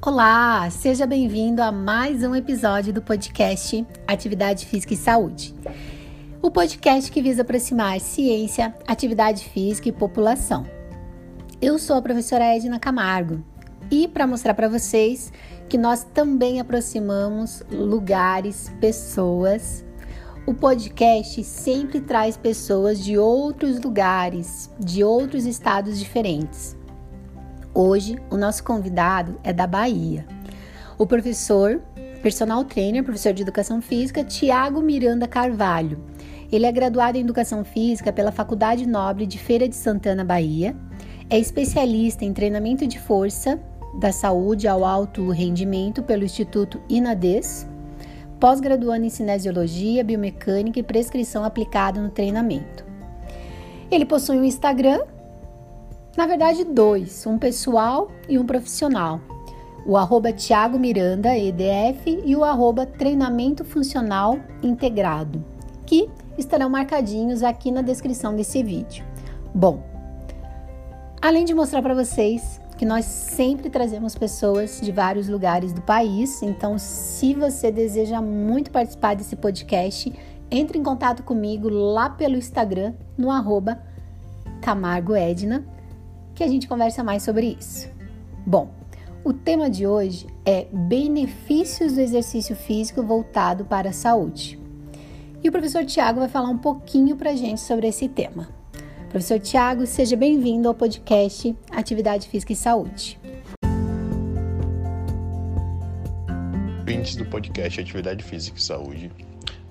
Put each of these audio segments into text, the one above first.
Olá, seja bem-vindo a mais um episódio do podcast Atividade Física e Saúde. O podcast que visa aproximar ciência, atividade física e população. Eu sou a professora Edna Camargo e para mostrar para vocês que nós também aproximamos lugares, pessoas. O podcast sempre traz pessoas de outros lugares, de outros estados diferentes. Hoje, o nosso convidado é da Bahia. O professor, personal trainer, professor de educação física, Tiago Miranda Carvalho. Ele é graduado em educação física pela Faculdade Nobre de Feira de Santana, Bahia. É especialista em treinamento de força da saúde ao alto rendimento pelo Instituto INADES. Pós-graduando em cinesiologia, biomecânica e prescrição aplicada no treinamento. Ele possui um Instagram na verdade, dois, um pessoal e um profissional. O arroba Thiago Miranda, EDF, e o arroba Treinamento Funcional Integrado, que estarão marcadinhos aqui na descrição desse vídeo. Bom, além de mostrar para vocês que nós sempre trazemos pessoas de vários lugares do país, então se você deseja muito participar desse podcast, entre em contato comigo lá pelo Instagram, no arroba Camargo Edna, que a gente conversa mais sobre isso. Bom, o tema de hoje é benefícios do exercício físico voltado para a saúde. E o professor Tiago vai falar um pouquinho para a gente sobre esse tema. Professor Tiago, seja bem-vindo ao podcast Atividade Física e Saúde. Ouvintes do podcast Atividade Física e Saúde,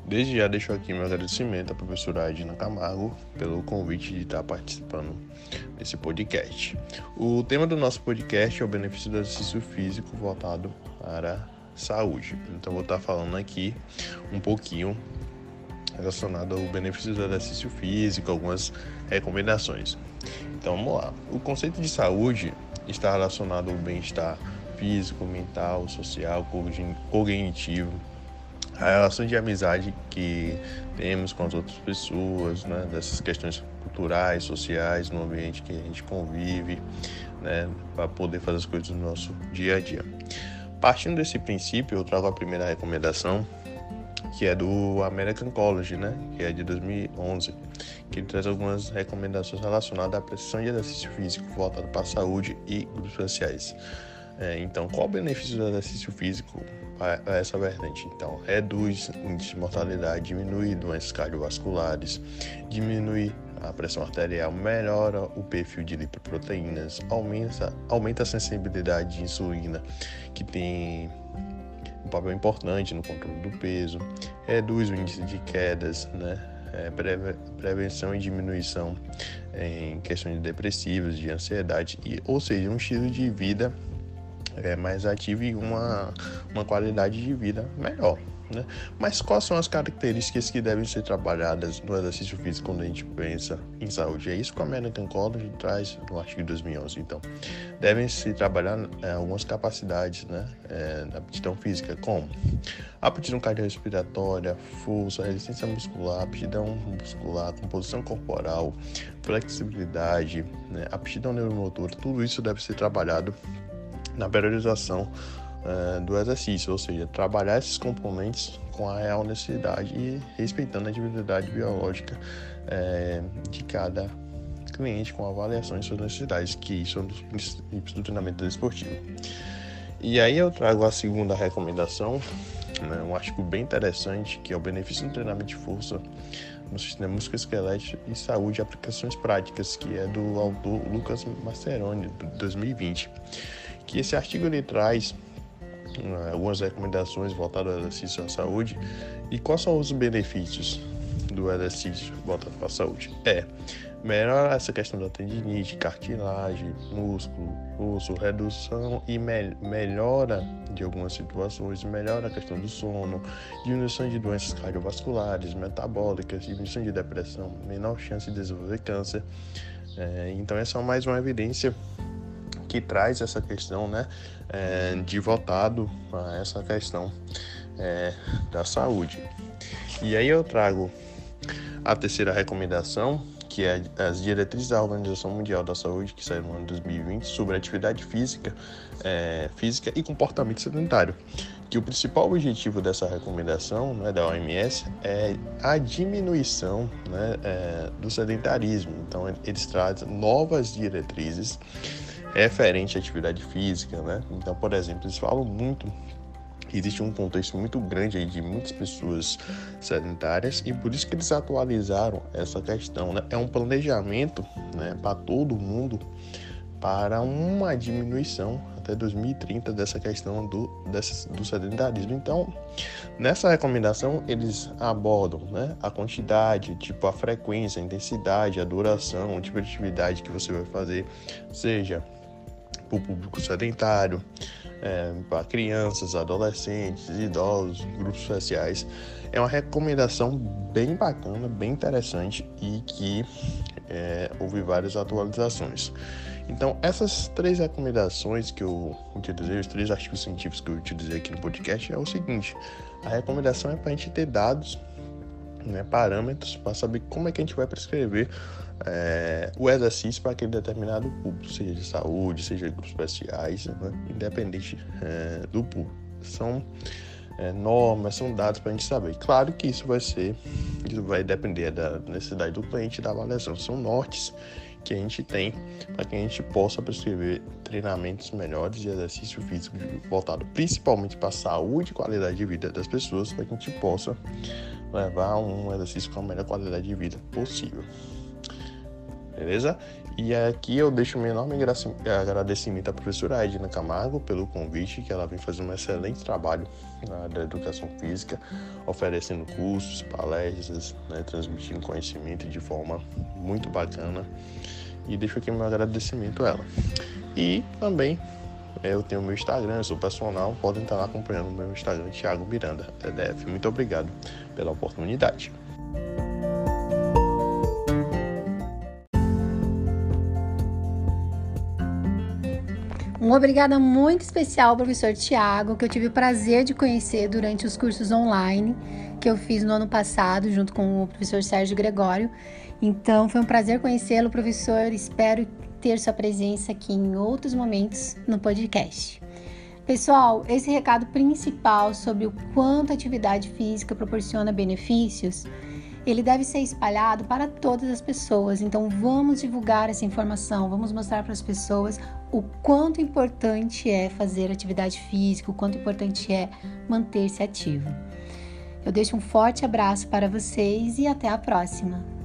Desde já deixo aqui meu agradecimento à professora Adina Camargo pelo convite de estar participando desse podcast. O tema do nosso podcast é o benefício do exercício físico voltado para a saúde. Então vou estar falando aqui um pouquinho relacionado ao benefício do exercício físico, algumas recomendações. Então vamos lá. O conceito de saúde está relacionado ao bem-estar físico, mental, social, cognitivo a relação de amizade que temos com as outras pessoas, né, dessas questões culturais, sociais, no ambiente que a gente convive, né, para poder fazer as coisas no nosso dia a dia. Partindo desse princípio, eu trago a primeira recomendação, que é do American College, né, que é de 2011, que ele traz algumas recomendações relacionadas à prestação de exercício físico voltado para a saúde e grupos sociais. É, então, qual o benefício do exercício físico a, essa vertente? Então, reduz o índice de mortalidade, diminui doenças cardiovasculares, diminui a pressão arterial, melhora o perfil de lipoproteínas, aumenta, aumenta a sensibilidade de insulina, que tem um papel importante no controle do peso, reduz o índice de quedas, né? É, prevenção e diminuição em questões depressivas, de ansiedade, e, ou seja, um estilo de vida é, mais ativo e uma, uma qualidade de vida melhor. Né? Mas quais são as características que devem ser trabalhadas no exercício físico quando a gente pensa em saúde? É isso que a American College traz no artigo de 2011. Então, devem se trabalhar é, algumas capacidades né, é, aptidão física, como aptidão cardiorrespiratória, força, resistência muscular, aptidão muscular, composição corporal, flexibilidade, né, aptidão neuromotora, tudo isso deve ser trabalhado na periodização uh, do exercício, ou seja, trabalhar esses componentes com a real necessidade e respeitando a individualidade biológica uh, de cada cliente com avaliação de suas necessidades, que são dos princípios do treinamento esportivo. E aí eu trago a segunda recomendação, né, um artigo bem interessante, que é o benefício do treinamento de força no sistema musculoesquelético e saúde e aplicações práticas, que é do autor Lucas Maceroni, de 2020 que esse artigo ele traz uh, algumas recomendações voltadas ao exercício à saúde e quais são os benefícios do exercício voltado para a saúde. É melhorar essa questão da tendinite, cartilagem, músculo, osso, redução e me melhora de algumas situações, melhora a questão do sono, diminuição de doenças cardiovasculares, metabólicas, diminuição de depressão, menor chance de desenvolver câncer. É, então essa é mais uma evidência que traz essa questão né, é, de voltado a essa questão é, da saúde. E aí eu trago a terceira recomendação, que é as diretrizes da Organização Mundial da Saúde, que saiu no ano de 2020, sobre atividade física, é, física e comportamento sedentário. Que o principal objetivo dessa recomendação né, da OMS é a diminuição né, é, do sedentarismo. Então, eles trazem novas diretrizes referente à atividade física. Né? Então, por exemplo, eles falam muito existe um contexto muito grande aí de muitas pessoas sedentárias e por isso que eles atualizaram essa questão. Né? É um planejamento né, para todo mundo para uma diminuição até 2030 dessa questão do, do sedentarismo. Então, nessa recomendação, eles abordam né, a quantidade, tipo a frequência, a intensidade, a duração, o tipo de atividade que você vai fazer, seja para o público sedentário, é, para crianças, adolescentes, idosos, grupos sociais. É uma recomendação bem bacana, bem interessante e que é, houve várias atualizações. Então, essas três recomendações que eu utilizei, os três artigos científicos que eu utilizei aqui no podcast, é o seguinte: a recomendação é para a gente ter dados, né, parâmetros, para saber como é que a gente vai prescrever é, o exercício para aquele determinado público, seja de saúde, seja de grupos especiais, né, independente é, do público. São é, normas, são dados para a gente saber. Claro que isso vai ser, isso vai depender da necessidade do cliente da avaliação. São nortes que a gente tem para que a gente possa prescrever treinamentos melhores de exercício físico voltado principalmente para a saúde e qualidade de vida das pessoas, para que a gente possa levar um exercício com a melhor qualidade de vida possível beleza? E aqui eu deixo meu enorme agradecimento à professora Edna Camargo pelo convite, que ela vem fazendo um excelente trabalho na área da educação física, oferecendo cursos, palestras, né, transmitindo conhecimento de forma muito bacana. E deixo aqui meu agradecimento a ela. E também eu tenho meu Instagram, sou personal, podem estar lá acompanhando o meu Instagram, Thiago Miranda, TDF. Muito obrigado pela oportunidade. Um obrigada muito especial ao professor Tiago, que eu tive o prazer de conhecer durante os cursos online que eu fiz no ano passado, junto com o professor Sérgio Gregório. Então, foi um prazer conhecê-lo, professor. Espero ter sua presença aqui em outros momentos no podcast. Pessoal, esse recado principal sobre o quanto a atividade física proporciona benefícios ele deve ser espalhado para todas as pessoas. Então vamos divulgar essa informação, vamos mostrar para as pessoas o quanto importante é fazer atividade física, o quanto importante é manter-se ativo. Eu deixo um forte abraço para vocês e até a próxima.